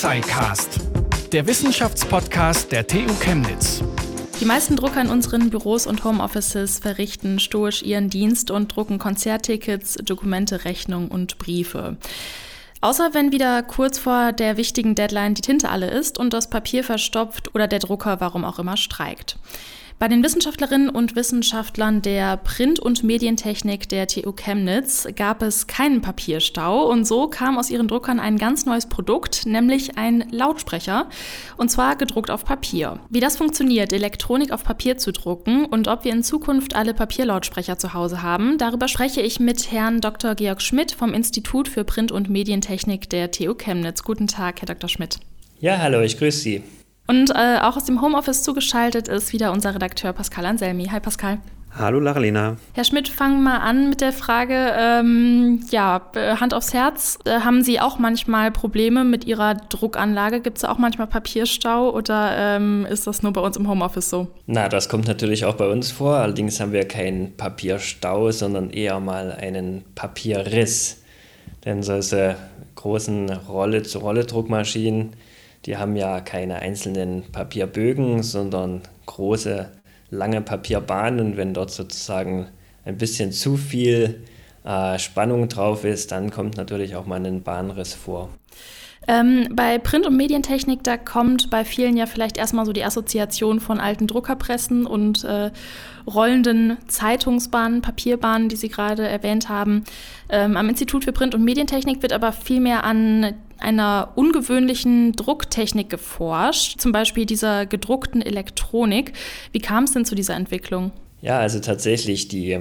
SciCast, der Wissenschaftspodcast der TU Chemnitz. Die meisten Drucker in unseren Büros und Homeoffices verrichten stoisch ihren Dienst und drucken Konzerttickets, Dokumente, Rechnungen und Briefe. Außer wenn wieder kurz vor der wichtigen Deadline die Tinte alle ist und das Papier verstopft oder der Drucker warum auch immer streikt. Bei den Wissenschaftlerinnen und Wissenschaftlern der Print- und Medientechnik der TU Chemnitz gab es keinen Papierstau und so kam aus ihren Druckern ein ganz neues Produkt, nämlich ein Lautsprecher und zwar gedruckt auf Papier. Wie das funktioniert, Elektronik auf Papier zu drucken und ob wir in Zukunft alle Papierlautsprecher zu Hause haben, darüber spreche ich mit Herrn Dr. Georg Schmidt vom Institut für Print- und Medientechnik der TU Chemnitz. Guten Tag, Herr Dr. Schmidt. Ja, hallo, ich grüße Sie. Und äh, auch aus dem Homeoffice zugeschaltet ist wieder unser Redakteur Pascal Anselmi. Hi Pascal. Hallo Laralina. Herr Schmidt, fangen wir mal an mit der Frage, ähm, ja, äh, Hand aufs Herz, äh, haben Sie auch manchmal Probleme mit Ihrer Druckanlage? Gibt es auch manchmal Papierstau oder ähm, ist das nur bei uns im Homeoffice so? Na, das kommt natürlich auch bei uns vor. Allerdings haben wir keinen Papierstau, sondern eher mal einen Papierriss. Denn solche großen Rolle-zu-Rolle-Druckmaschinen, die haben ja keine einzelnen Papierbögen, sondern große, lange Papierbahnen. Und wenn dort sozusagen ein bisschen zu viel äh, Spannung drauf ist, dann kommt natürlich auch mal ein Bahnriss vor. Ähm, bei Print- und Medientechnik, da kommt bei vielen ja vielleicht erstmal so die Assoziation von alten Druckerpressen und äh, rollenden Zeitungsbahnen, Papierbahnen, die Sie gerade erwähnt haben. Ähm, am Institut für Print- und Medientechnik wird aber vielmehr an einer ungewöhnlichen Drucktechnik geforscht, zum Beispiel dieser gedruckten Elektronik. Wie kam es denn zu dieser Entwicklung? Ja, also tatsächlich die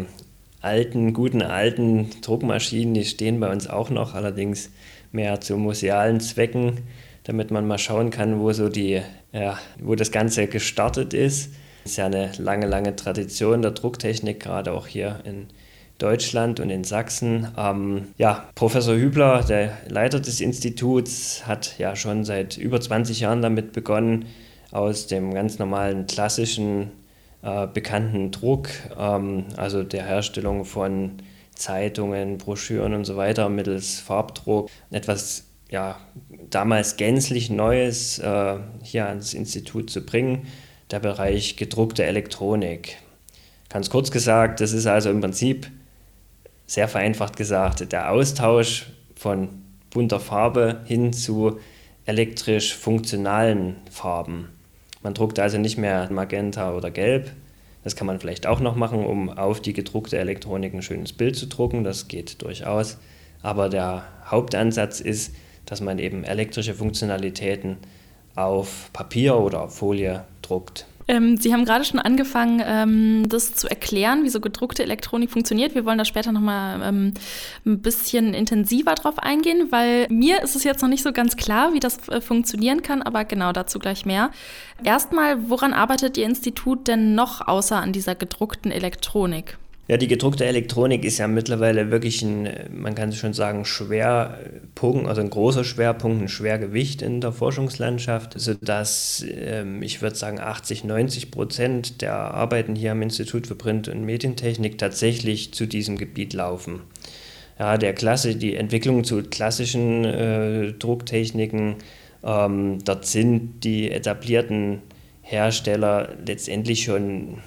alten, guten alten Druckmaschinen, die stehen bei uns auch noch, allerdings mehr zu musealen Zwecken, damit man mal schauen kann, wo so die, ja, wo das Ganze gestartet ist. Es ist ja eine lange, lange Tradition der Drucktechnik, gerade auch hier in Deutschland und in Sachsen. Ähm, ja, Professor Hübler, der Leiter des Instituts, hat ja schon seit über 20 Jahren damit begonnen, aus dem ganz normalen klassischen äh, bekannten Druck, ähm, also der Herstellung von Zeitungen, Broschüren und so weiter mittels Farbdruck etwas ja, damals gänzlich Neues äh, hier ans Institut zu bringen, der Bereich gedruckte Elektronik. Ganz kurz gesagt, das ist also im Prinzip sehr vereinfacht gesagt der Austausch von bunter Farbe hin zu elektrisch funktionalen Farben. Man druckt also nicht mehr Magenta oder Gelb, das kann man vielleicht auch noch machen, um auf die gedruckte Elektronik ein schönes Bild zu drucken. Das geht durchaus. Aber der Hauptansatz ist, dass man eben elektrische Funktionalitäten auf Papier oder auf Folie druckt. Ähm, Sie haben gerade schon angefangen, ähm, das zu erklären, wie so gedruckte Elektronik funktioniert. Wir wollen da später nochmal ähm, ein bisschen intensiver drauf eingehen, weil mir ist es jetzt noch nicht so ganz klar, wie das äh, funktionieren kann, aber genau dazu gleich mehr. Erstmal, woran arbeitet Ihr Institut denn noch außer an dieser gedruckten Elektronik? Ja, die gedruckte Elektronik ist ja mittlerweile wirklich ein, man kann schon sagen, Schwerpunkt, also ein großer Schwerpunkt, ein Schwergewicht in der Forschungslandschaft, sodass ähm, ich würde sagen 80, 90 Prozent der Arbeiten hier am Institut für Print- und Medientechnik tatsächlich zu diesem Gebiet laufen. Ja, der Klasse, die Entwicklung zu klassischen äh, Drucktechniken, ähm, dort sind die etablierten Hersteller letztendlich schon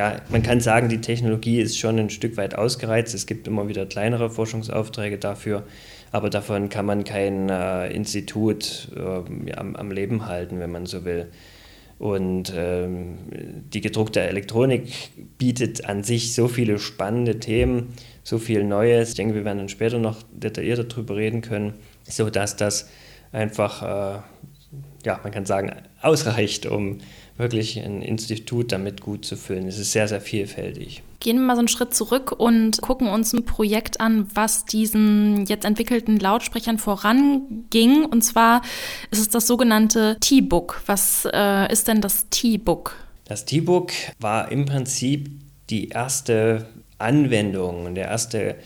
ja, man kann sagen, die Technologie ist schon ein Stück weit ausgereizt. Es gibt immer wieder kleinere Forschungsaufträge dafür, aber davon kann man kein äh, Institut äh, am, am, Leben halten, wenn man so will. Und ähm, die gedruckte Elektronik bietet an sich so viele spannende Themen, so viel Neues. Ich denke, wir werden dann später noch detaillierter darüber reden können, sodass das einfach, äh, ja, man kann sagen, ausreicht, um wirklich ein Institut damit gut zu füllen. Es ist sehr, sehr vielfältig. Gehen wir mal so einen Schritt zurück und gucken uns ein Projekt an, was diesen jetzt entwickelten Lautsprechern voranging. Und zwar ist es das sogenannte T-Book. Was äh, ist denn das T-Book? Das T-Book war im Prinzip die erste Anwendung, der erste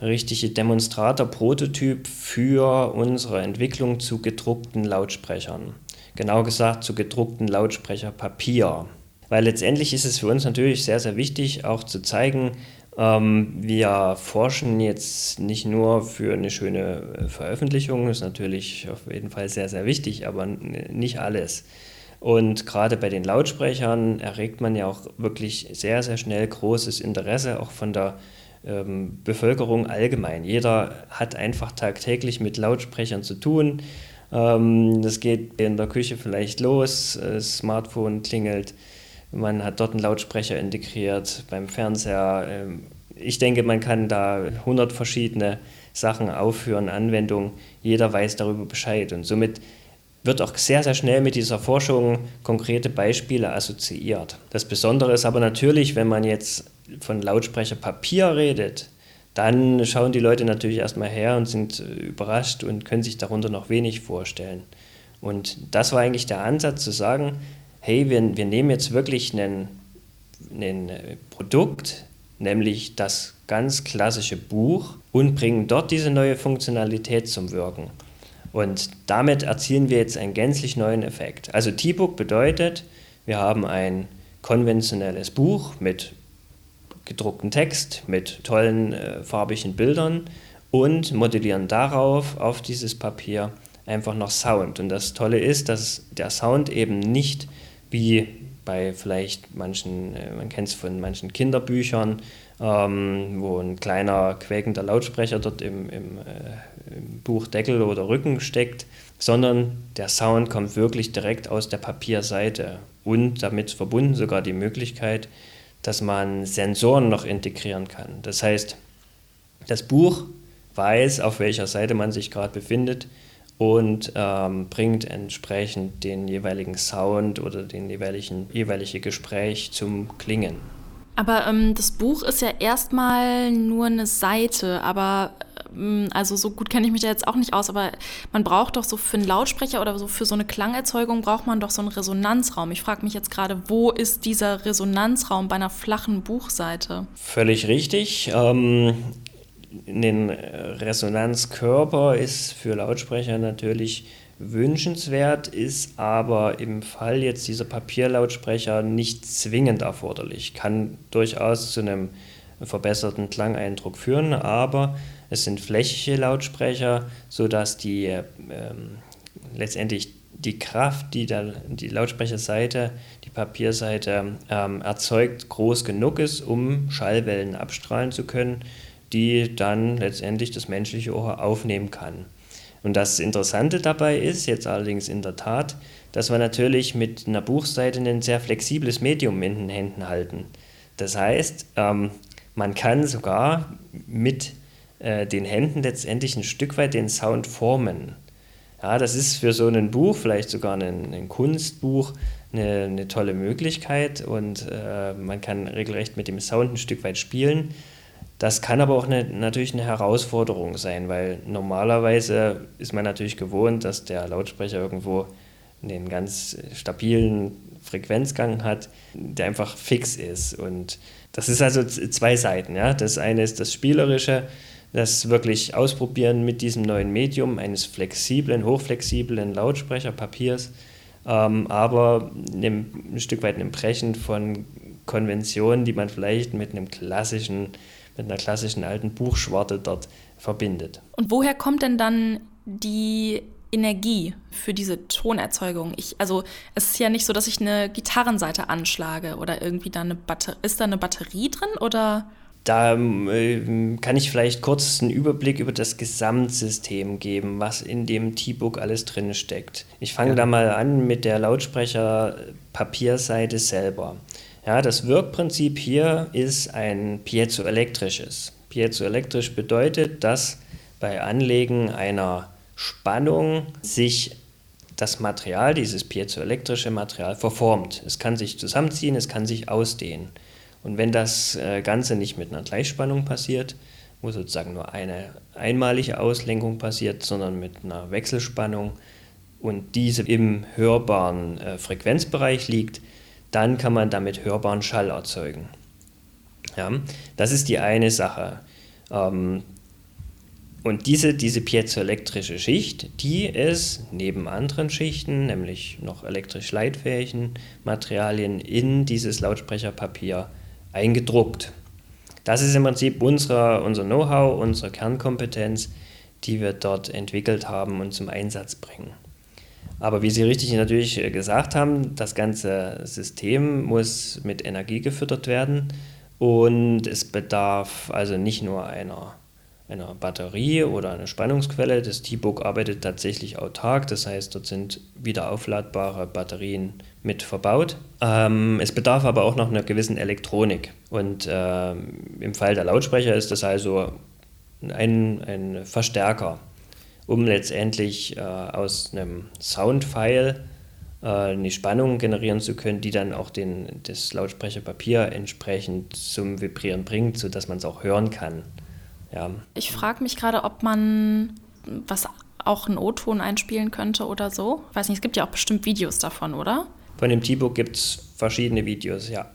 richtige Demonstrator, Prototyp für unsere Entwicklung zu gedruckten Lautsprechern genau gesagt zu gedruckten Lautsprecherpapier. Weil letztendlich ist es für uns natürlich sehr, sehr wichtig, auch zu zeigen, Ähm, wir forschen jetzt nicht nur für eine schöne äh, Veröffentlichung, ist natürlich auf jeden Fall sehr, sehr wichtig, aber nicht alles. Und gerade bei den Lautsprechern erregt man ja auch wirklich sehr, sehr schnell großes Interesse, auch von der ähm, Bevölkerung allgemein. Jeder hat einfach tagtäglich mit Lautsprechern zu tun. Ähm, das geht in der Küche vielleicht los, das Smartphone klingelt, man hat dort einen Lautsprecher integriert, beim Fernseher. Ähm, ich denke, man kann da 100 verschiedene Sachen aufführen, Anwendungen. Jeder weiß darüber Bescheid. Und somit wird auch sehr, sehr schnell mit dieser Forschung konkrete Beispiele assoziiert. Das Besondere ist aber natürlich, wenn man jetzt von Lautsprecher Papier redet, dann schauen die Leute natürlich erstmal her und sind äh, überrascht und können sich darunter noch wenig vorstellen. Und das war eigentlich der Ansatz zu sagen, hey, wir, wir nehmen jetzt wirklich ein äh, Produkt, nämlich das ganz klassische Buch und bringen dort diese neue Funktionalität zum Wirken. Und damit erzielen wir jetzt einen gänzlich neuen Effekt. Also T-Book bedeutet, wir haben ein konventionelles Buch mit gedruckten Text, mit tollen äh, farbigen Bildern und modellieren darauf, auf dieses Papier, einfach noch Sound. Und das Tolle ist, dass der Sound eben nicht wie bei vielleicht manchen, äh, man kennt es von manchen Kinderbüchern, ähm, wo ein kleiner quäkender Lautsprecher dort im, im, äh, im Buchdeckel oder Rücken steckt, sondern der Sound kommt wirklich direkt aus der Papierseite und damit verbunden sogar die Möglichkeit, dass man Sensoren noch integrieren kann. Das heißt, das Buch weiß, auf welcher Seite man sich gerade befindet und ähm, bringt entsprechend den jeweiligen Sound oder den jeweiligen jeweilige Gespräch zum Klingen. Aber ähm, das Buch ist ja erstmal nur eine Seite, aber also so gut kenne ich mich da jetzt auch nicht aus, aber man braucht doch so für einen Lautsprecher oder so für so eine Klangerzeugung braucht man doch so einen Resonanzraum. Ich frage mich jetzt gerade, wo ist dieser Resonanzraum bei einer flachen Buchseite? Völlig richtig. Ähm, ein Resonanzkörper ist für Lautsprecher natürlich wünschenswert, ist aber im Fall jetzt dieser Papierlautsprecher nicht zwingend erforderlich. Kann durchaus zu einem verbesserten Klangeindruck führen, aber es sind flächige Lautsprecher, sodass die ähm, letztendlich die Kraft, die der, die Lautsprecherseite, die Papierseite ähm, erzeugt, groß genug ist, um Schallwellen abstrahlen zu können die dann letztendlich das menschliche Ohr aufnehmen kann. Und das Interessante dabei ist jetzt allerdings in der Tat, dass wir natürlich mit einer Buchseite ein sehr flexibles Medium in den Händen halten. Das heißt, ähm, man kann sogar mit äh, den Händen letztendlich ein Stück weit den Sound formen. Ja, das ist für so ein Buch, vielleicht sogar ein, ein Kunstbuch, eine, eine, tolle Möglichkeit und äh, man kann regelrecht mit dem Sound ein Stück weit spielen. Das kann aber auch eine, natürlich eine Herausforderung sein, weil normalerweise ist man natürlich gewohnt, dass der Lautsprecher irgendwo einen ganz stabilen Frequenzgang hat, der einfach fix ist. Und das ist also zwei Seiten. Ja? Das eine ist das Spielerische, das wirklich Ausprobieren mit diesem neuen Medium eines flexiblen, hochflexiblen Lautsprecherpapiers, ähm, aber ein Stück weit ein Brechen von Konventionen, die man vielleicht mit einem klassischen mit einer klassischen alten Buchschwarte dort verbindet. Und woher kommt denn dann die Energie für diese Tonerzeugung? Ich, also es ist ja nicht so, dass ich eine Gitarrenseite anschlage oder irgendwie da eine Batterie. Ist da eine Batterie drin oder? Da äh, kann ich vielleicht kurz einen Überblick über das Gesamtsystem geben, was in dem T-Book alles drin steckt. Ich fange ja. da mal an mit der Lautsprecher-Papierseite selber. Ja, das Wirkprinzip hier ist ein piezoelektrisches. Piezoelektrisch bedeutet, dass bei Anlegen einer Spannung sich das Material, dieses piezoelektrische Material, verformt. Es kann sich zusammenziehen, es kann sich ausdehnen. Und wenn das äh, Ganze nicht mit einer Gleichspannung passiert, wo sozusagen nur eine einmalige Auslenkung passiert, sondern mit einer Wechselspannung und diese im hörbaren äh, Frequenzbereich liegt, dann kann man damit hörbaren Schall erzeugen. Ja, das ist die eine Sache. Ähm, und diese, diese piezoelektrische Schicht, die ist neben anderen Schichten, nämlich noch elektrisch leitfähigen Materialien, in dieses Lautsprecherpapier eingedruckt. Das ist im Prinzip unsere, unser Know-how, unsere Kernkompetenz, die wir dort entwickelt haben und zum Einsatz bringen. Aber wie Sie richtig natürlich gesagt haben, das ganze System muss mit Energie gefüttert werden und es bedarf also nicht nur einer, einer Batterie oder einer Spannungsquelle. Das T-Book arbeitet tatsächlich autark, das heißt, dort sind wieder aufladbare Batterien mit verbaut. Ähm, es bedarf aber auch noch einer gewissen Elektronik. Und äh, im Fall der Lautsprecher ist das also ein, ein Verstärker, um letztendlich äh, aus einem Soundfile äh, eine Spannung generieren zu können, die dann auch den, das Lautsprecherpapier entsprechend zum Vibrieren bringt, sodass man es auch hören kann. Ja. Ich frage mich gerade, ob man was auch einen O-Ton einspielen könnte oder so. Ich weiß nicht, es gibt ja auch bestimmt Videos davon, oder? Von dem T-Book gibt es verschiedene Videos, ja.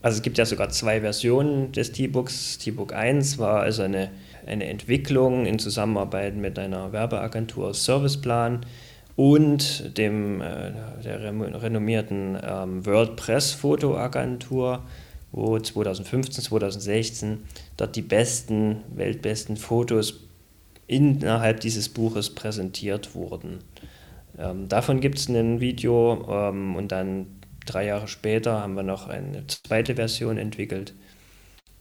Also es gibt ja sogar zwei Versionen des T-Books. T-Book 1 war also eine, eine Entwicklung in Zusammenarbeit mit einer Werbeagentur Serviceplan und dem, äh, der renommierten ähm, WordPress Fotoagentur, wo 2015, 2016 dort die besten, weltbesten Fotos innerhalb dieses Buches präsentiert wurden. Ähm, davon gibt es ein Video ähm, und dann drei Jahre später haben wir noch eine zweite Version entwickelt.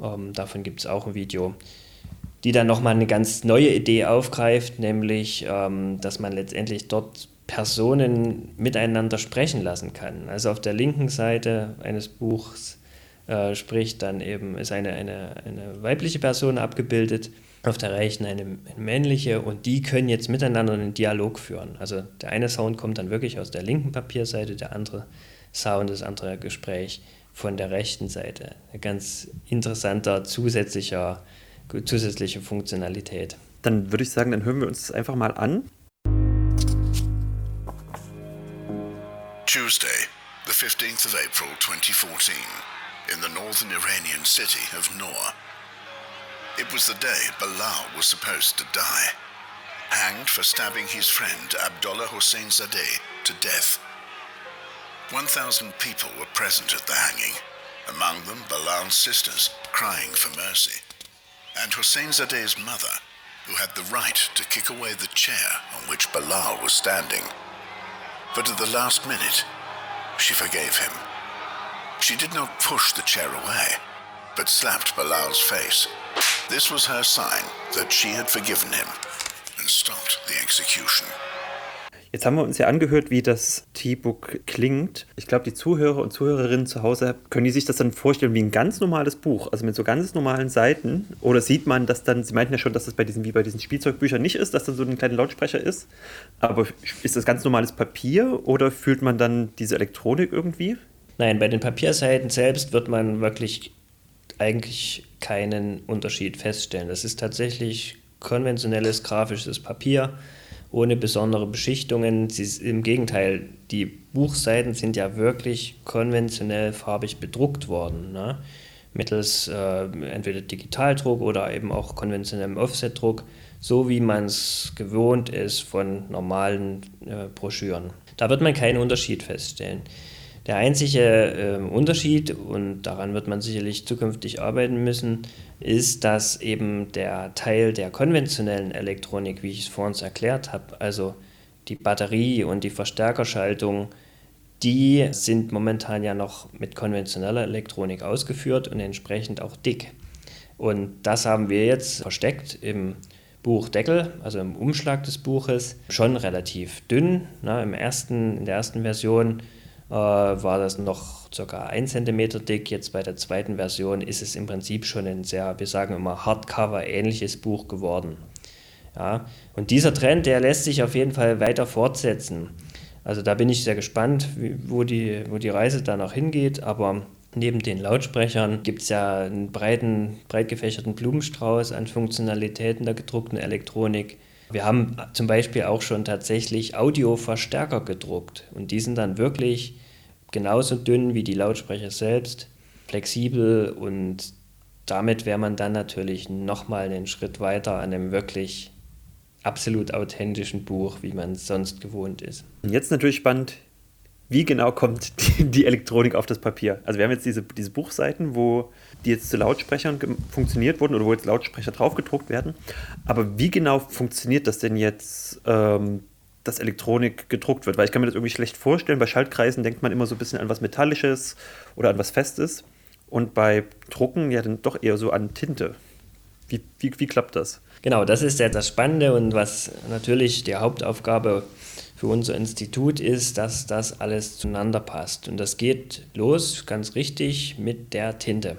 Ähm, davon gibt es auch ein Video die dann nochmal eine ganz neue Idee aufgreift, nämlich, ähm, dass man letztendlich dort Personen miteinander sprechen lassen kann. Also auf der linken Seite eines Buchs äh, spricht dann eben, ist eine, eine, eine weibliche Person abgebildet, auf der rechten eine, eine männliche und die können jetzt miteinander einen Dialog führen. Also der eine Sound kommt dann wirklich aus der linken Papierseite, der andere Sound, das andere Gespräch von der rechten Seite. Ein ganz interessanter zusätzlicher zusätzliche Funktionalität. Dann würde ich sagen, dann hören wir uns das einfach mal an. Tuesday, the 15th of April 2014, in the northern Iranian city of Noor. It was the day Bilal was supposed to die, hanged for stabbing his friend Abdullah Hussein Zadeh to death. 1,000 people were present at the hanging, among them Bilal's sisters crying for mercy and Hussein Zadeh's mother, who had the right to kick away the chair on which Bilal was standing. But at the last minute, she forgave him. She did not push the chair away, but slapped Bilal's face. This was her sign that she had forgiven him and stopped the execution. Jetzt haben wir uns ja angehört, wie das T-Book klingt. Ich glaube, die Zuhörer und Zuhörerinnen zu Hause können die sich das dann vorstellen wie ein ganz normales Buch, also mit so ganz normalen Seiten. Oder sieht man das dann, Sie meinten ja schon, dass das bei diesen, wie bei diesen Spielzeugbüchern nicht ist, dass da so ein kleiner Lautsprecher ist. Aber ist das ganz normales Papier oder fühlt man dann diese Elektronik irgendwie? Nein, bei den Papierseiten selbst wird man wirklich eigentlich keinen Unterschied feststellen. Das ist tatsächlich konventionelles grafisches Papier ohne besondere Beschichtungen. Sie, Im Gegenteil, die Buchseiten sind ja wirklich konventionell farbig bedruckt worden. Ne? Mittels äh, entweder Digitaldruck oder eben auch konventionellem Offsetdruck, so wie man es gewohnt ist von normalen äh, Broschüren. Da wird man keinen Unterschied feststellen. Der einzige äh, Unterschied, und daran wird man sicherlich zukünftig arbeiten müssen, ist, dass eben der Teil der konventionellen Elektronik, wie ich es vorhin erklärt habe, also die Batterie und die Verstärkerschaltung, die sind momentan ja noch mit konventioneller Elektronik ausgeführt und entsprechend auch dick. Und das haben wir jetzt versteckt im Buchdeckel, also im Umschlag des Buches, schon relativ dünn. Na, im ersten, in der ersten Version war das noch ca. 1 cm dick. Jetzt bei der zweiten Version ist es im Prinzip schon ein sehr, wir sagen immer, Hardcover-ähnliches Buch geworden. Ja, und dieser Trend, der lässt sich auf jeden Fall weiter fortsetzen. Also da bin ich sehr gespannt, wo die, wo die Reise da noch hingeht. Aber neben den Lautsprechern gibt es ja einen breiten, breit gefächerten Blumenstrauß an Funktionalitäten der gedruckten Elektronik. Wir haben zum Beispiel auch schon tatsächlich Audioverstärker gedruckt und die sind dann wirklich genauso dünn wie die Lautsprecher selbst, flexibel und damit wäre man dann natürlich nochmal einen Schritt weiter an einem wirklich absolut authentischen Buch, wie man es sonst gewohnt ist. Und jetzt natürlich spannend, wie genau kommt die, die, Elektronik auf das Papier? Also wir haben jetzt diese, diese Buchseiten, wo die jetzt zu Lautsprechern funktioniert wurden oder wo jetzt Lautsprecher drauf gedruckt werden. Aber wie genau funktioniert das denn jetzt, ähm, dass Elektronik gedruckt wird? Weil ich kann mir das irgendwie schlecht vorstellen. Bei Schaltkreisen denkt man immer so ein bisschen an was Metallisches oder an was Festes. Und bei Drucken ja dann doch eher so an Tinte. Wie, wie, wie klappt das? Genau, das ist ja das Spannende und was natürlich die Hauptaufgabe für unser Institut ist, dass das alles zueinander passt. Und das geht los, ganz richtig, mit der Tinte.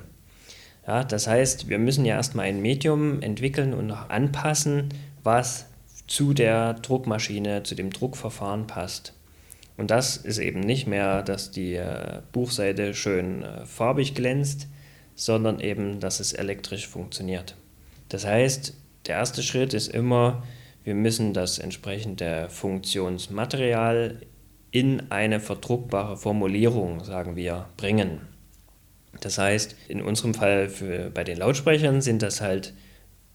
Ja, das heißt, wir müssen ja erstmal ein Medium entwickeln und anpassen, was zu der Druckmaschine, zu dem Druckverfahren passt. Und das ist eben nicht mehr, dass die äh, Buchseite schön äh, farbig glänzt, sondern eben, dass es elektrisch funktioniert. Das heißt, der erste Schritt ist immer, wir müssen das entsprechende Funktionsmaterial in eine verdruckbare Formulierung, sagen wir, bringen. Das heißt, in unserem Fall für, bei den Lautsprechern sind das halt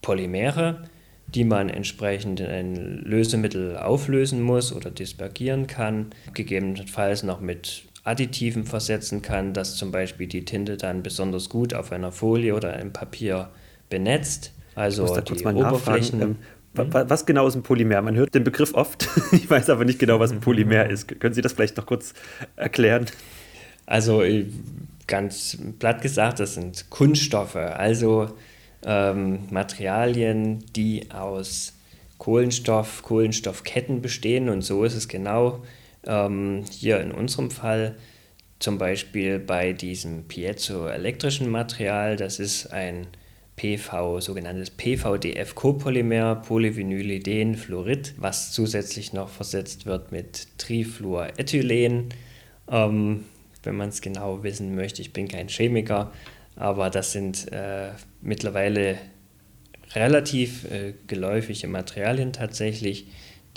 Polymere, die man entsprechend in ein Lösemittel auflösen muss oder dispergieren kann, gegebenenfalls noch mit Additiven versetzen kann, dass zum Beispiel die Tinte dann besonders gut auf einer Folie oder einem Papier benetzt. Also ich mal Oberflächen. Ähm, was genau ist ein Polymer? Man hört den Begriff oft, ich weiß aber nicht genau, was ein Polymer ist. Können Sie das vielleicht noch kurz erklären? Also äh, ganz platt gesagt, das sind Kunststoffe, also ähm, Materialien, die aus Kohlenstoff, Kohlenstoffketten bestehen. Und so ist es genau ähm, hier in unserem Fall zum Beispiel bei diesem piezoelektrischen Material, das ist ein PV, sogenanntes PVDF-Copolymer, Polyvinylidenfluorid, was zusätzlich noch versetzt wird mit Trifluorethylen. Ähm, wenn man es genau wissen möchte, ich bin kein Chemiker, aber das sind äh, mittlerweile relativ äh, geläufige Materialien tatsächlich,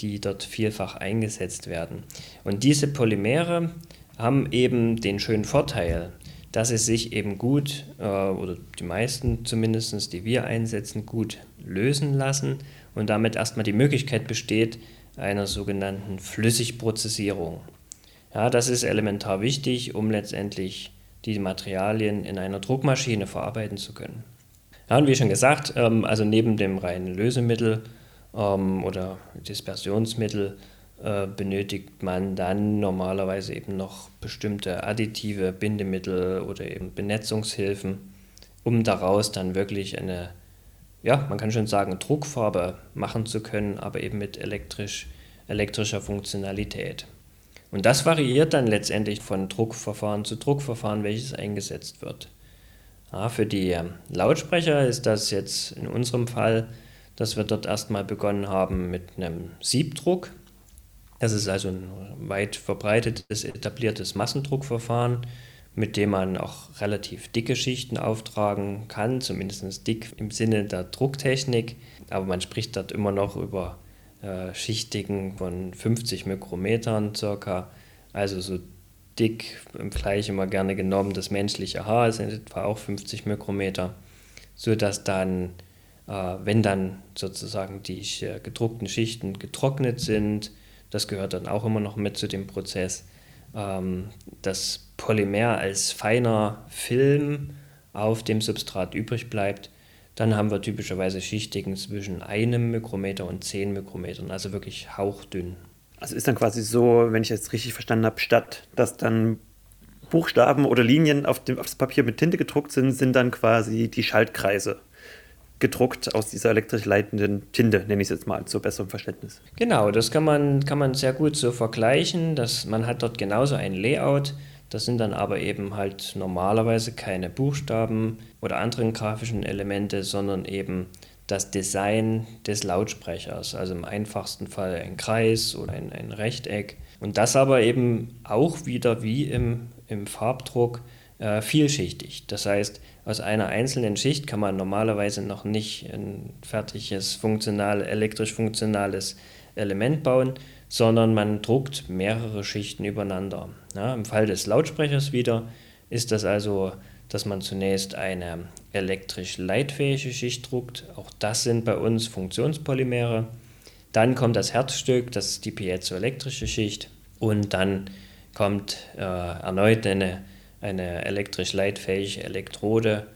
die dort vielfach eingesetzt werden. Und diese Polymere haben eben den schönen Vorteil, dass es sich eben gut, äh, oder die meisten zumindest, die wir einsetzen, gut lösen lassen und damit erstmal die Möglichkeit besteht einer sogenannten Flüssigprozessierung. Ja, das ist elementar wichtig, um letztendlich die Materialien in einer Druckmaschine verarbeiten zu können. Ja, und wie schon gesagt, ähm, also neben dem reinen Lösemittel ähm, oder Dispersionsmittel äh, benötigt man dann normalerweise eben noch bestimmte Additive, Bindemittel oder eben Benetzungshilfen, um daraus dann wirklich eine, ja, man kann schon sagen, Druckfarbe machen zu können, aber eben mit elektrisch, elektrischer Funktionalität. Und das variiert dann letztendlich von Druckverfahren zu Druckverfahren, welches eingesetzt wird. Ja, für die ähm, Lautsprecher ist das jetzt in unserem Fall, dass wir dort erstmal begonnen haben mit einem Siebdruck. Das ist also ein weit verbreitetes, etabliertes Massendruckverfahren, mit dem man auch relativ dicke Schichten auftragen kann, zumindest dick im Sinne der Drucktechnik. Aber man spricht dort immer noch über äh, Schichtigen von 50 Mikrometern circa, also so dick, im Vergleich immer gerne genommen, das menschliche Haar sind etwa auch 50 Mikrometer, sodass dann, äh, wenn dann sozusagen die äh, gedruckten Schichten getrocknet sind, das gehört dann auch immer noch mit zu dem Prozess. Ähm, das Polymer als feiner Film auf dem Substrat übrig bleibt. Dann haben wir typischerweise Schichtigen zwischen einem Mikrometer und zehn Mikrometern, also wirklich hauchdünn. Also ist dann quasi so, wenn ich jetzt richtig verstanden habe, statt dass dann Buchstaben oder Linien auf, dem, auf das Papier mit Tinte gedruckt sind, sind dann quasi die Schaltkreise gedruckt aus dieser elektrisch leitenden Tinte, nenne ich es jetzt mal zu besserem Verständnis. Genau, das kann man, kann man sehr gut so vergleichen. Dass man hat dort genauso ein Layout. Das sind dann aber eben halt normalerweise keine Buchstaben oder anderen grafischen Elemente, sondern eben das Design des Lautsprechers. Also im einfachsten Fall ein Kreis oder ein, ein Rechteck. Und das aber eben auch wieder wie im, im Farbdruck äh, vielschichtig. Das heißt, aus einer einzelnen Schicht kann man normalerweise noch nicht ein fertiges, funktional, elektrisch funktionales Element bauen, sondern man druckt mehrere Schichten übereinander. Ja, Im Fall des Lautsprechers wieder ist das also, dass man zunächst eine elektrisch leitfähige Schicht druckt. Auch das sind bei uns Funktionspolymere. Dann kommt das Herzstück, das ist die piezoelektrische Schicht. Und dann kommt äh, erneut eine, eine elektrisch leitfähige Elektrode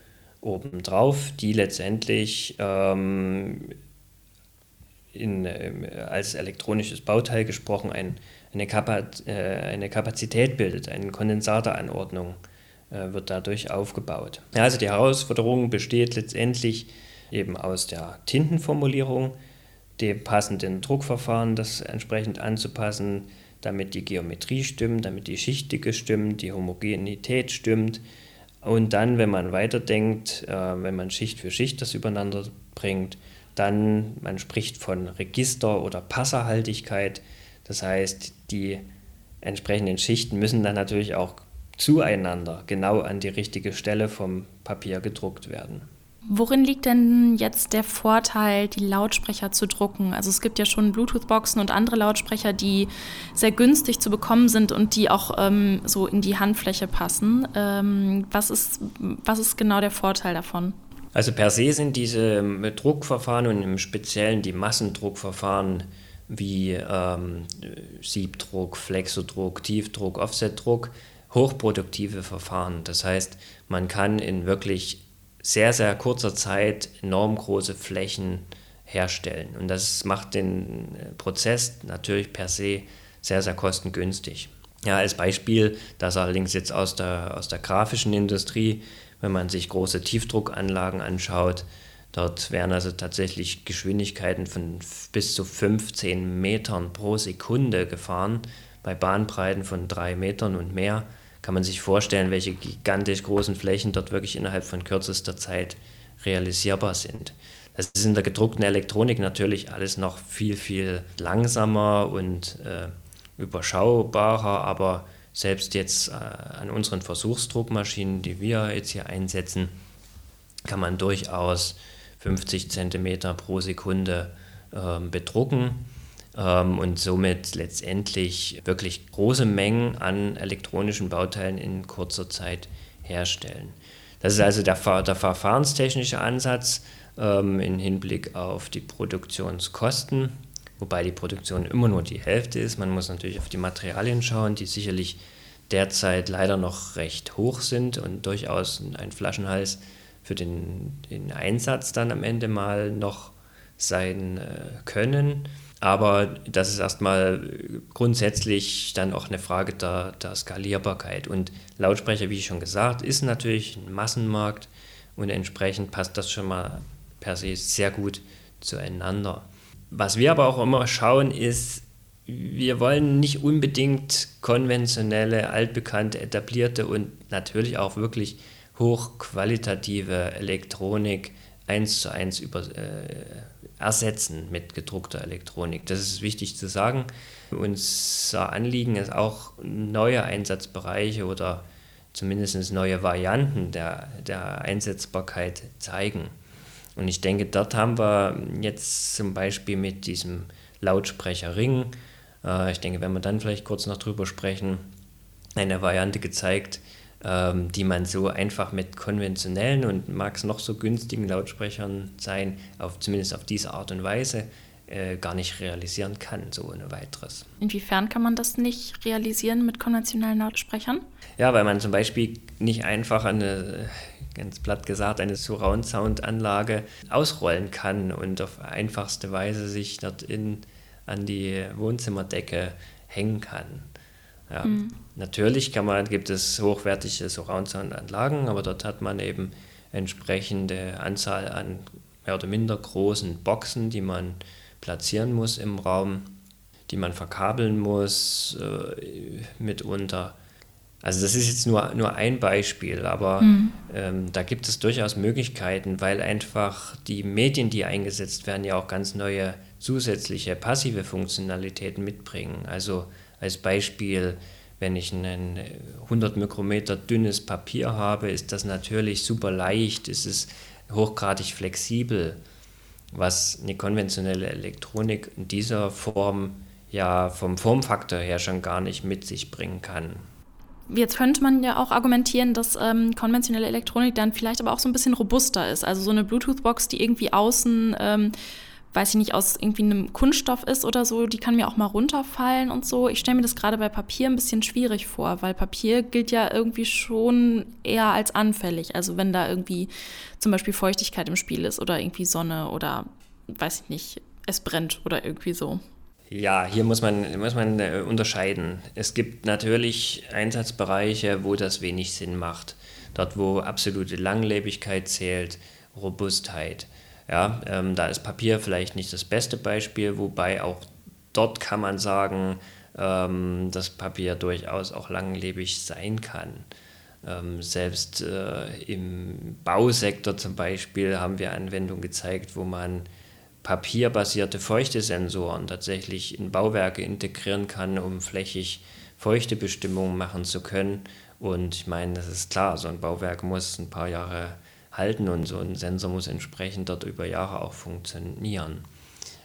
obendrauf, die letztendlich ähm, in, äh, als elektronisches Bauteil gesprochen ein, eine, Kapaz äh, eine Kapazität bildet, eine Kondensatoranordnung äh, wird dadurch aufgebaut. Also die Herausforderung besteht letztendlich eben aus der Tintenformulierung, dem passenden Druckverfahren, das entsprechend anzupassen, damit die Geometrie stimmt, damit die Schichtdicke stimmt, die Homogenität stimmt. Und dann, wenn man weiterdenkt, äh, wenn man Schicht für Schicht das übereinander bringt, dann, man spricht von Register- oder Passerhaltigkeit. Das heißt, die entsprechenden Schichten müssen dann natürlich auch zueinander genau an die richtige Stelle vom Papier gedruckt werden. Worin liegt denn jetzt der Vorteil, die Lautsprecher zu drucken? Also es gibt ja schon Bluetooth-Boxen und andere Lautsprecher, die sehr günstig zu bekommen sind und die auch ähm, so in die Handfläche passen. Ähm, was, ist, was ist genau der Vorteil davon? Also per se sind diese ähm, Druckverfahren und im Speziellen die Massendruckverfahren wie ähm, Siebdruck, Flexodruck, Tiefdruck, Offsetdruck hochproduktive Verfahren. Das heißt, man kann in wirklich sehr, sehr kurzer Zeit enorm große Flächen herstellen. Und das macht den äh, Prozess natürlich per se sehr, sehr kostengünstig. Ja, als Beispiel, das allerdings jetzt aus der, aus der grafischen Industrie, wenn man sich große Tiefdruckanlagen anschaut, dort werden also tatsächlich Geschwindigkeiten von bis zu 15 Metern pro Sekunde gefahren, bei Bahnbreiten von drei Metern und mehr kann man sich vorstellen, welche gigantisch großen Flächen dort wirklich innerhalb von kürzester Zeit realisierbar sind. Das ist in der gedruckten Elektronik natürlich alles noch viel, viel langsamer und äh, überschaubarer, aber selbst jetzt äh, an unseren Versuchsdruckmaschinen, die wir jetzt hier einsetzen, kann man durchaus 50 Zentimeter pro Sekunde äh, bedrucken ähm, und somit letztendlich wirklich große Mengen an elektronischen Bauteilen in kurzer Zeit herstellen. Das ist also der, der verfahrenstechnische Ansatz ähm, im Hinblick auf die Produktionskosten, wobei die Produktion immer nur die Hälfte ist. Man muss natürlich auf die Materialien schauen, die sicherlich derzeit leider noch recht hoch sind und durchaus ein Flaschenhals für den, den Einsatz dann am Ende mal noch sein äh, können. Aber das ist erstmal grundsätzlich dann auch eine Frage der, der, Skalierbarkeit. Und Lautsprecher, wie schon gesagt, ist natürlich ein Massenmarkt und entsprechend passt das schon mal per se sehr gut zueinander. Was wir aber auch immer schauen, ist, wir wollen nicht unbedingt konventionelle, altbekannte, etablierte und natürlich auch wirklich hochqualitative Elektronik eins zu eins über, äh, ersetzen mit gedruckter Elektronik. Das ist wichtig zu sagen. Unser Anliegen ist auch neue Einsatzbereiche oder zumindest neue Varianten der, der Einsetzbarkeit zeigen. Und ich denke, dort haben wir jetzt zum Beispiel mit diesem Lautsprecherring, äh, ich denke, wenn wir dann vielleicht kurz noch drüber sprechen, eine Variante gezeigt, ähm, die man so einfach mit konventionellen und mag es noch so günstigen Lautsprechern sein, auf, zumindest auf diese Art und Weise, äh, gar nicht realisieren kann, so ohne weiteres. Inwiefern kann man das nicht realisieren mit konventionellen Lautsprechern? Ja, weil man zum Beispiel nicht einfach eine, ganz platt gesagt, eine Surround-Sound-Anlage ausrollen kann und auf einfachste Weise sich dort in, an die Wohnzimmerdecke hängen kann. Ja. Mhm. Natürlich kann man, gibt es hochwertige Surround-Sound-Anlagen, aber dort hat man eben entsprechende Anzahl an mehr oder minder großen Boxen, die man platzieren muss im Raum, die man verkabeln muss äh, mitunter. Also das ist jetzt nur, nur ein Beispiel, aber mhm. ähm, da gibt es durchaus Möglichkeiten, weil einfach die Medien, die eingesetzt werden, ja auch ganz neue zusätzliche passive Funktionalitäten mitbringen. Also als Beispiel, wenn ich ein 100 Mikrometer dünnes Papier habe, ist das natürlich super leicht, es ist hochgradig flexibel, was eine konventionelle Elektronik in dieser Form ja vom Formfaktor her schon gar nicht mit sich bringen kann. Jetzt könnte man ja auch argumentieren, dass ähm, konventionelle Elektronik dann vielleicht aber auch so ein bisschen robuster ist. Also so eine Bluetooth-Box, die irgendwie außen ähm, weiß ich nicht, aus irgendwie einem Kunststoff ist oder so, die kann mir auch mal runterfallen und so. Ich stelle mir das gerade bei Papier ein bisschen schwierig vor, weil Papier gilt ja irgendwie schon eher als anfällig. Also wenn da irgendwie zum Beispiel Feuchtigkeit im Spiel ist oder irgendwie Sonne oder weiß ich nicht, es brennt oder irgendwie so. Ja, hier muss man, muss man äh, unterscheiden. Es gibt natürlich Einsatzbereiche, wo das wenig Sinn macht. Dort, wo absolute Langlebigkeit zählt, Robustheit. Ja, ähm, da ist Papier vielleicht nicht das beste Beispiel, wobei auch dort kann man sagen, ähm, dass Papier durchaus auch langlebig sein kann. Ähm, selbst äh, im Bausektor zum Beispiel haben wir Anwendungen gezeigt, wo man papierbasierte Feuchtesensoren tatsächlich in Bauwerke integrieren kann, um flächig Feuchtebestimmungen machen zu können. Und ich meine, das ist klar, so ein Bauwerk muss ein paar Jahre halten und so ein Sensor muss entsprechend dort über Jahre auch funktionieren.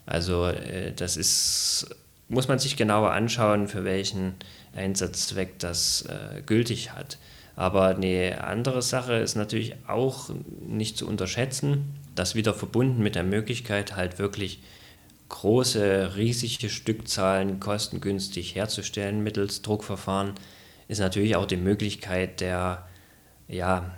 Also äh, das ist, muss man sich genauer anschauen, für welchen Einsatzzweck das äh, gültig hat. Aber eine andere Sache ist natürlich auch nicht zu unterschätzen, das wieder verbunden mit der Möglichkeit, halt wirklich große, riesige Stückzahlen kostengünstig herzustellen mittels Druckverfahren, ist natürlich auch die Möglichkeit der ja,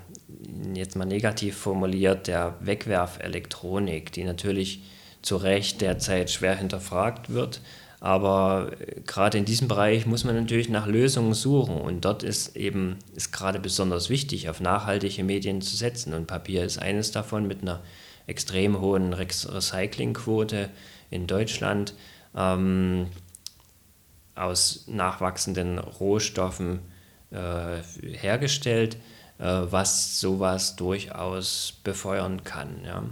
jetzt mal negativ formuliert, der Wegwerfelektronik, die natürlich zu Recht derzeit schwer hinterfragt wird. Aber äh, gerade in diesem Bereich muss man natürlich nach Lösungen suchen und dort ist eben ist gerade besonders wichtig, auf nachhaltige Medien zu setzen. Und Papier ist eines davon mit einer extrem hohen Recyclingquote in Deutschland ähm, aus nachwachsenden Rohstoffen äh, hergestellt. Äh, was sowas durchaus befeuern kann. Ja.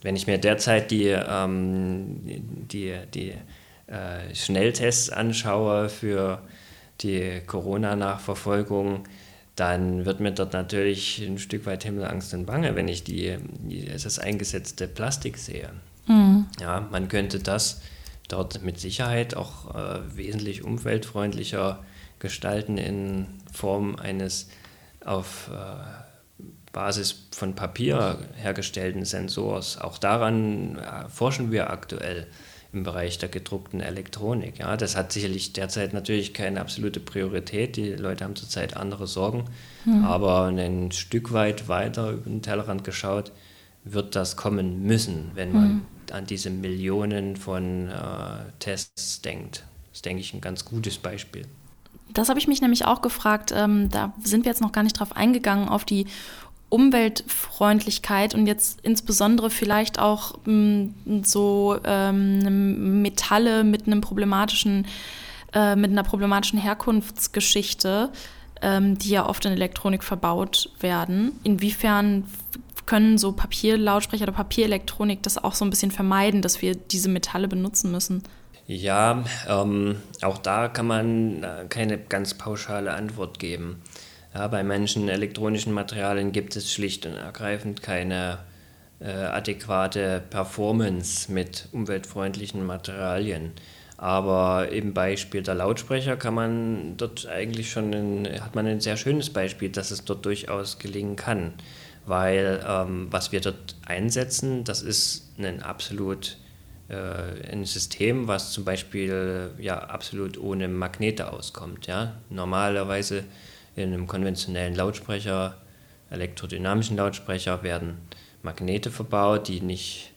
Wenn ich mir derzeit die, ähm, die, die äh, Schnelltests anschaue für die Corona-Nachverfolgung, dann wird mir dort natürlich ein Stück weit Himmelangst und Bange, wenn ich die, die das eingesetzte Plastik sehe. Mhm. Ja, man könnte das dort mit Sicherheit auch äh, wesentlich umweltfreundlicher gestalten in Form eines auf äh, Basis von Papier hergestellten Sensors. Auch daran äh, forschen wir aktuell im Bereich der gedruckten Elektronik. Ja, das hat sicherlich derzeit natürlich keine absolute Priorität. Die Leute haben zurzeit andere Sorgen. Mhm. Aber ein Stück weit weiter über den Tellerrand geschaut, wird das kommen müssen, wenn man mhm. an diese Millionen von äh, Tests denkt. Das ist, denke ich, ein ganz gutes Beispiel. Das habe ich mich nämlich auch gefragt. Ähm, da sind wir jetzt noch gar nicht drauf eingegangen, auf die Umweltfreundlichkeit und jetzt insbesondere vielleicht auch m, mm, so ähm, Metalle mit einem problematischen, äh, mit einer problematischen Herkunftsgeschichte, ähm, die ja oft in Elektronik verbaut werden. Inwiefern können so Papierlautsprecher oder Papierelektronik das auch so ein bisschen vermeiden, dass wir diese Metalle benutzen müssen? Ja, ähm, auch da kann man äh, keine ganz pauschale Antwort geben. Ja, bei manchen elektronischen Materialien gibt es schlicht und ergreifend keine äh, adäquate Performance mit umweltfreundlichen Materialien. Aber im Beispiel der Lautsprecher kann man dort eigentlich schon ein, hat man ein sehr schönes Beispiel, dass es dort durchaus gelingen kann. Weil ähm, was wir dort einsetzen, das ist ein absolut ein System, was zum Beispiel ja absolut ohne Magnete auskommt. Ja? Normalerweise in einem konventionellen Lautsprecher, elektrodynamischen Lautsprecher, werden Magnete verbaut, die nicht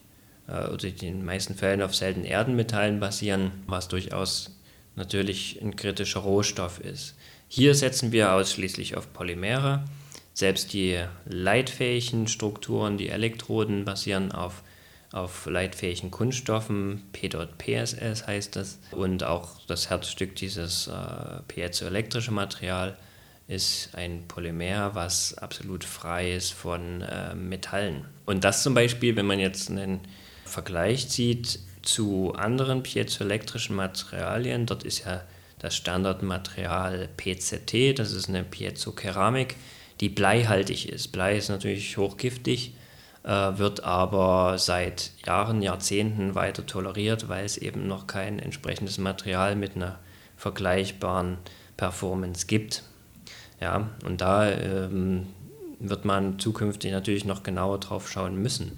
äh, oder die in den meisten Fällen auf seltenen Erdenmetallen basieren, was durchaus natürlich ein kritischer Rohstoff ist. Hier setzen wir ausschließlich auf Polymere. Selbst die leitfähigen Strukturen, die Elektroden, basieren auf auf leitfähigen Kunststoffen, P.PSS heißt das. Und auch das Herzstück dieses äh, piezoelektrische Material ist ein Polymer, was absolut frei ist von äh, Metallen. Und das zum Beispiel, wenn man jetzt einen Vergleich zieht zu anderen piezoelektrischen Materialien, dort ist ja das Standardmaterial PCT, das ist eine Piezokeramik, die bleihaltig ist. Blei ist natürlich hochgiftig wird aber seit Jahren, Jahrzehnten weiter toleriert, weil es eben noch kein entsprechendes Material mit einer vergleichbaren Performance gibt. Ja, und da ähm, wird man zukünftig natürlich noch genauer drauf schauen müssen.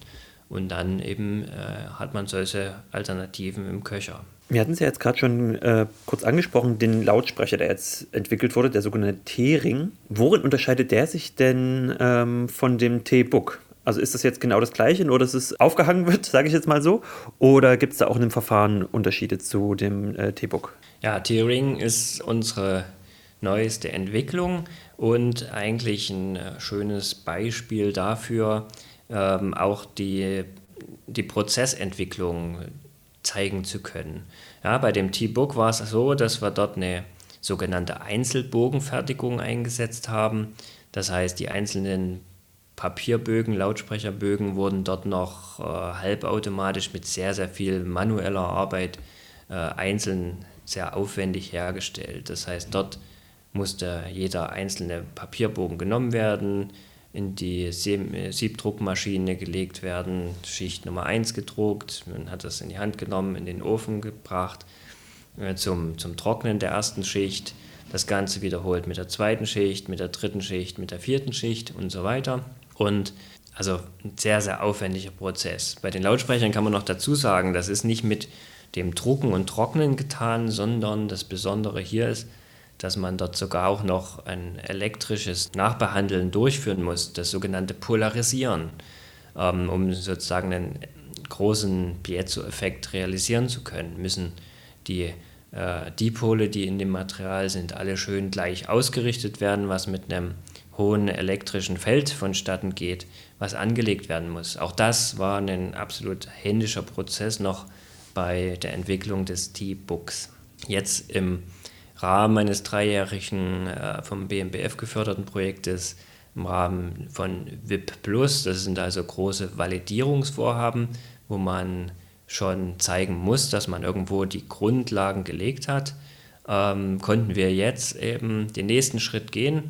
Und dann eben äh, hat man solche Alternativen im Köcher. Wir hatten es ja jetzt gerade schon äh, kurz angesprochen, den Lautsprecher, der jetzt entwickelt wurde, der sogenannte T-Ring. Worin unterscheidet der sich denn ähm, von dem T-Book? Also ist das jetzt genau das gleiche, nur dass es aufgehangen wird, sage ich jetzt mal so? Oder gibt es da auch in dem Verfahren Unterschiede zu dem äh, T-Book? Ja, T-Ring ist unsere neueste Entwicklung und eigentlich ein äh, schönes Beispiel dafür, ähm, auch die, die Prozessentwicklung zeigen zu können. Ja, bei dem T-Book war es so, dass wir dort eine sogenannte Einzelbogenfertigung eingesetzt haben. Das heißt, die einzelnen Papierbögen, Lautsprecherbögen wurden dort noch äh, halbautomatisch mit sehr, sehr viel manueller Arbeit äh, einzeln sehr aufwendig hergestellt. Das heißt, dort musste jeder einzelne Papierbogen genommen werden, in die Siebdruckmaschine gelegt werden, Schicht Nummer 1 gedruckt, man hat das in die Hand genommen, in den Ofen gebracht, äh, zum, zum Trocknen der ersten Schicht, das Ganze wiederholt mit der zweiten Schicht, mit der dritten Schicht, mit der vierten Schicht und so weiter. Und also ein sehr, sehr aufwendiger Prozess. Bei den Lautsprechern kann man noch dazu sagen, das ist nicht mit dem Drucken und Trocknen getan, sondern das Besondere hier ist, dass man dort sogar auch noch ein elektrisches Nachbehandeln durchführen muss, das sogenannte Polarisieren, ähm, um sozusagen einen großen Piezo-Effekt realisieren zu können, müssen die äh, Dipole, die in dem Material sind, alle schön gleich ausgerichtet werden, was mit einem hohen elektrischen Feld vonstatten geht, was angelegt werden muss. Auch das war ein absolut händischer Prozess noch bei der Entwicklung des T-Books. Jetzt im Rahmen eines dreijährigen äh, vom BMBF geförderten Projektes im Rahmen von VIP Plus. Das sind also große Validierungsvorhaben, wo man schon zeigen muss, dass man irgendwo die Grundlagen gelegt hat. Ähm, konnten wir jetzt eben den nächsten Schritt gehen.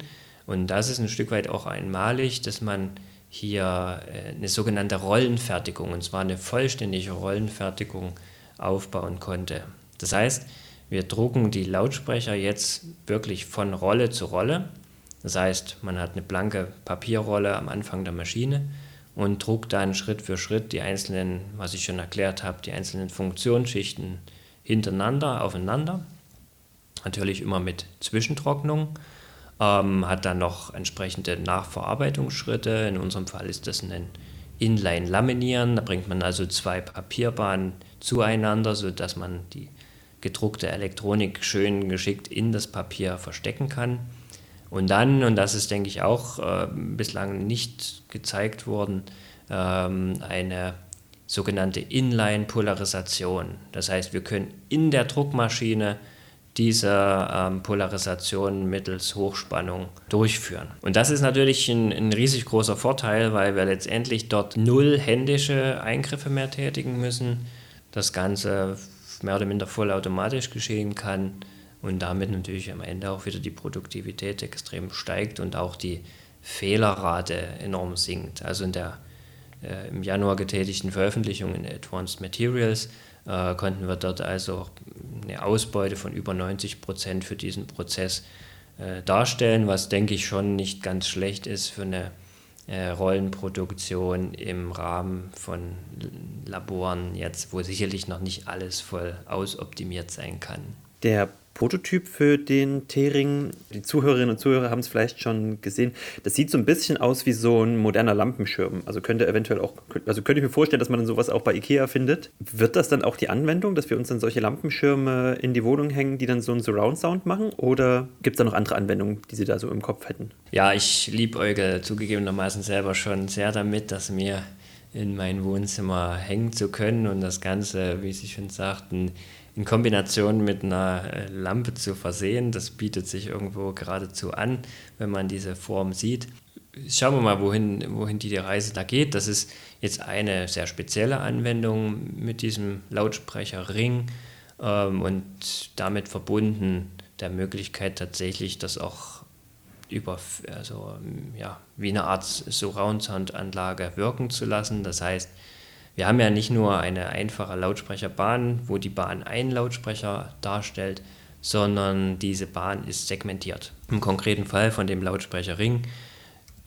Und das ist ein Stück weit auch einmalig, dass man hier äh, eine sogenannte Rollenfertigung, und zwar eine vollständige Rollenfertigung aufbauen konnte. Das heißt, wir drucken die Lautsprecher jetzt wirklich von Rolle zu Rolle. Das heißt, man hat eine blanke Papierrolle am Anfang der Maschine und druckt dann Schritt für Schritt die einzelnen, was ich schon erklärt habe, die einzelnen Funktionsschichten hintereinander, aufeinander. Natürlich immer mit Zwischentrocknung. Ähm, hat dann noch entsprechende Nachverarbeitungsschritte. In unserem Fall ist das ein Inline-Laminieren. Da bringt man also zwei Papierbahnen zueinander, sodass man die gedruckte Elektronik schön geschickt in das Papier verstecken kann. Und dann, und das ist, denke ich, auch äh, bislang nicht gezeigt worden, ähm, eine sogenannte Inline-Polarisation. Das heißt, wir können in der Druckmaschine diese ähm, Polarisation mittels Hochspannung durchführen. Und das ist natürlich ein, ein, riesig großer Vorteil, weil wir letztendlich dort null händische Eingriffe mehr tätigen müssen. Das Ganze mehr oder minder vollautomatisch geschehen kann und damit natürlich am Ende auch wieder die Produktivität extrem steigt und auch die Fehlerrate enorm sinkt. Also in der äh, im Januar getätigten Veröffentlichung in Advanced Materials äh, konnten wir dort also eine Ausbeute von über 90 Prozent für diesen Prozess äh, darstellen, was denke ich schon nicht ganz schlecht ist für eine äh, Rollenproduktion im Rahmen von Laboren jetzt, wo sicherlich noch nicht alles voll ausoptimiert sein kann. Der Prototyp für den T-Ring. Die Zuhörerinnen und Zuhörer haben es vielleicht schon gesehen. Das sieht so ein bisschen aus wie so ein moderner Lampenschirm. Also könnte eventuell auch, also könnte ich mir vorstellen, dass man dann sowas auch bei IKEA findet. Wird das dann auch die Anwendung, dass wir uns dann solche Lampenschirme in die Wohnung hängen, die dann so einen Surround-Sound machen? Oder gibt es da noch andere Anwendungen, die Sie da so im Kopf hätten? Ja, ich liebäuge zugegebenermaßen selber schon sehr damit, dass mir in mein Wohnzimmer hängen zu können und das Ganze, wie Sie schon sagten, in Kombination mit einer äh, Lampe zu versehen. Das bietet sich irgendwo geradezu an, wenn man diese Form sieht. Schauen wir mal, wohin, wohin die Reise da geht. Das ist jetzt eine sehr spezielle Anwendung mit diesem Lautsprecherring ähm, und damit verbunden der Möglichkeit tatsächlich, das auch über, also, ja, wie eine Art Surround-Sound-Anlage wirken zu lassen. Das heißt, wir haben ja nicht nur eine einfache Lautsprecherbahn, wo die Bahn einen Lautsprecher darstellt, sondern diese Bahn ist segmentiert. Im konkreten Fall von dem Lautsprecherring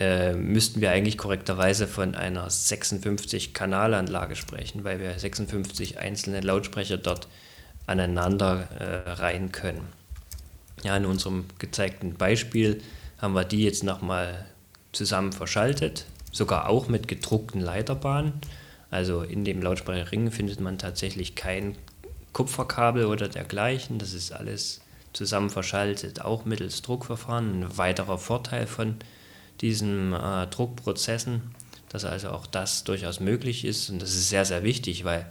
äh, müssten wir eigentlich korrekterweise von einer 56-Kanalanlage sprechen, weil wir 56 einzelne Lautsprecher dort aneinander äh, reihen können. Ja, in unserem gezeigten Beispiel haben wir die jetzt nochmal zusammen verschaltet, sogar auch mit gedruckten Leiterbahnen. Also in dem Lautsprecherring findet man tatsächlich kein Kupferkabel oder dergleichen. Das ist alles zusammen verschaltet, auch mittels Druckverfahren. Ein weiterer Vorteil von diesen äh, Druckprozessen, dass also auch das durchaus möglich ist. Und das ist sehr, sehr wichtig, weil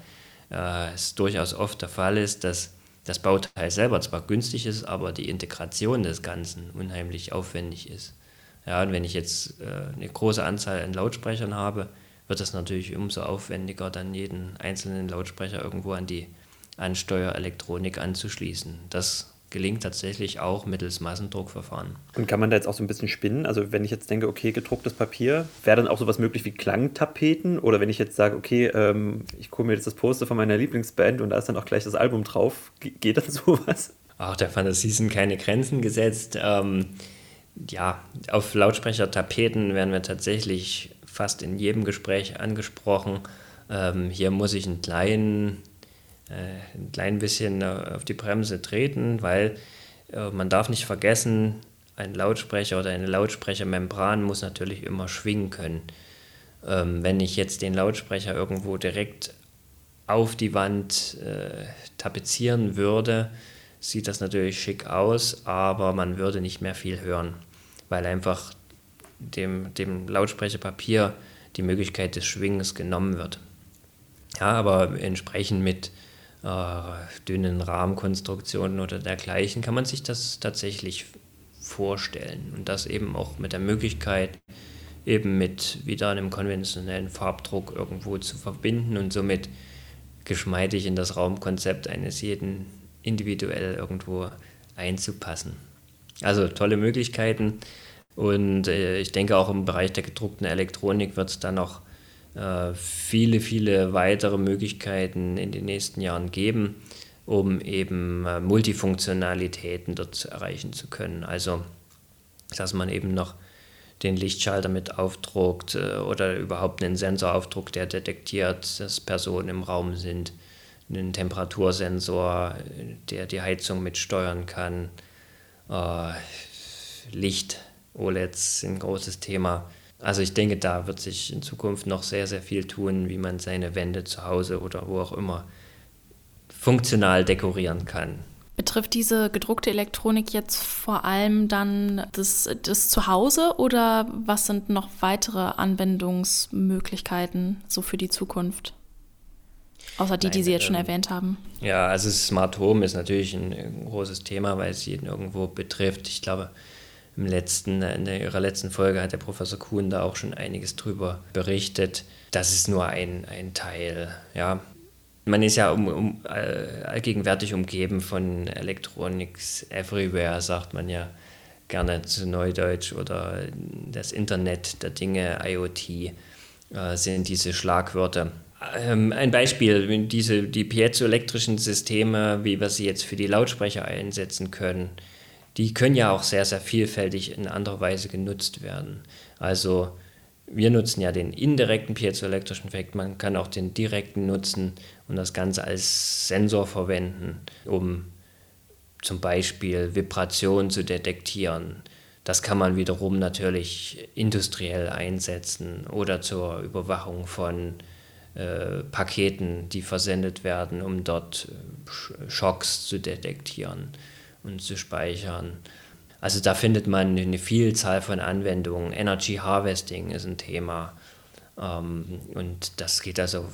äh, es durchaus oft der Fall ist, dass das Bauteil selber zwar günstig ist, aber die Integration des Ganzen unheimlich aufwendig ist. Ja, und wenn ich jetzt äh, eine große Anzahl an Lautsprechern habe, wird es natürlich umso aufwendiger, dann jeden einzelnen Lautsprecher irgendwo an die Ansteuerelektronik anzuschließen. Das gelingt tatsächlich auch mittels Massendruckverfahren. Und kann man da jetzt auch so ein bisschen spinnen? Also wenn ich jetzt denke, okay, gedrucktes Papier, wäre dann auch sowas möglich wie Klangtapeten? Oder wenn ich jetzt sage, okay, ähm, ich gucke mir jetzt das Poster von meiner Lieblingsband und da ist dann auch gleich das Album drauf, geht dann sowas? Auch der Fantasie sind keine Grenzen gesetzt. Ähm, ja, auf Lautsprechertapeten werden wir tatsächlich fast in jedem Gespräch angesprochen. Ähm, hier muss ich einen kleinen äh, ein klein bisschen äh, auf die Bremse treten, weil äh, man darf nicht vergessen, ein Lautsprecher oder eine Lautsprechermembran muss natürlich immer schwingen können. Ähm, wenn ich jetzt den Lautsprecher irgendwo direkt auf die Wand äh, tapezieren würde, sieht das natürlich schick aus, aber man würde nicht mehr viel hören, weil einfach dem, dem Lautsprecherpapier die Möglichkeit des Schwingens genommen wird. Ja, aber entsprechend mit äh, dünnen Rahmenkonstruktionen oder dergleichen, kann man sich das tatsächlich vorstellen. Und das eben auch mit der Möglichkeit, eben mit wieder einem konventionellen Farbdruck irgendwo zu verbinden und somit geschmeidig in das Raumkonzept eines jeden individuell irgendwo einzupassen. Also tolle Möglichkeiten und äh, ich denke auch im Bereich der gedruckten Elektronik wird es dann noch äh, viele, viele weitere Möglichkeiten in den nächsten Jahren geben, um eben äh, Multifunktionalitäten dort erreichen zu können. Also, dass man eben noch den Lichtschalter mit aufdruckt äh, oder überhaupt einen Sensor aufdruckt, der detektiert, dass Personen im Raum sind, einen Temperatursensor, der die Heizung mitsteuern kann, Licht, OLEDs sind ein großes Thema also ich denke, da wird sich in Zukunft noch sehr, sehr viel tun, wie man seine Wände zu Hause oder wo auch immer funktional dekorieren kann. Betrifft diese gedruckte Elektronik jetzt vor allem dann das, das Zuhause oder was sind noch weitere Anwendungsmöglichkeiten so für die Zukunft? Außer die, Nein, die Sie jetzt ähm, schon erwähnt haben. Ja, also Smart Home ist natürlich ein, ein großes Thema, weil es jeden irgendwo betrifft. Ich glaube, im letzten, in ihrer letzten Folge hat der Professor Kuhn da auch schon einiges drüber berichtet. Das ist nur ein, ein Teil. Ja. Man ist ja um, um, allgegenwärtig umgeben von Electronics everywhere, sagt man ja gerne zu Neudeutsch oder das Internet der Dinge, IoT, äh, sind diese Schlagwörter. Ähm, ein Beispiel, diese, die piezoelektrischen Systeme, wie wir sie jetzt für die Lautsprecher einsetzen können, die können ja auch sehr, sehr vielfältig in anderer Weise genutzt werden. Also wir nutzen ja den indirekten piezoelektrischen Effekt, man kann auch den direkten nutzen und das Ganze als Sensor verwenden, um zum Beispiel Vibrationen zu detektieren. Das kann man wiederum natürlich industriell einsetzen oder zur Überwachung von äh, Paketen, die versendet werden, um dort Schocks zu detektieren und zu speichern. Also da findet man eine Vielzahl von Anwendungen. Energy Harvesting ist ein Thema. Ähm, und das geht also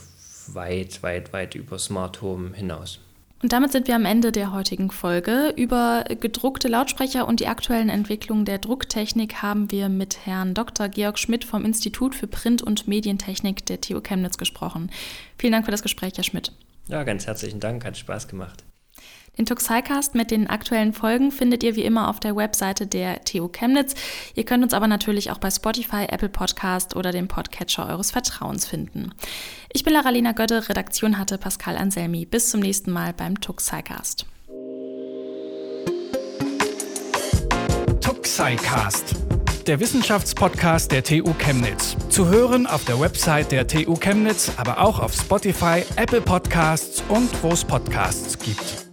weit, weit, weit über Smart Home hinaus. Und damit sind wir am Ende der heutigen Folge. Über gedruckte Lautsprecher und die aktuellen Entwicklungen der Drucktechnik haben wir mit Herrn Dr. Georg Schmidt vom Institut für Print- und Medientechnik der TU Chemnitz gesprochen. Vielen Dank für das Gespräch, Herr Schmidt. Ja, ganz herzlichen Dank, hat Spaß gemacht. Den Tuxicast mit den aktuellen Folgen findet ihr wie immer auf der Webseite der TU Chemnitz. Ihr könnt uns aber natürlich auch bei Spotify, Apple Podcast oder dem Podcatcher eures Vertrauens finden. Ich bin Laralina Götte, Redaktion hatte Pascal Anselmi. Bis zum nächsten Mal beim Tuxicast. Tuxicast der Wissenschaftspodcast der TU Chemnitz. Zu hören auf der Website der TU Chemnitz, aber auch auf Spotify, Apple Podcasts und wo es Podcasts gibt.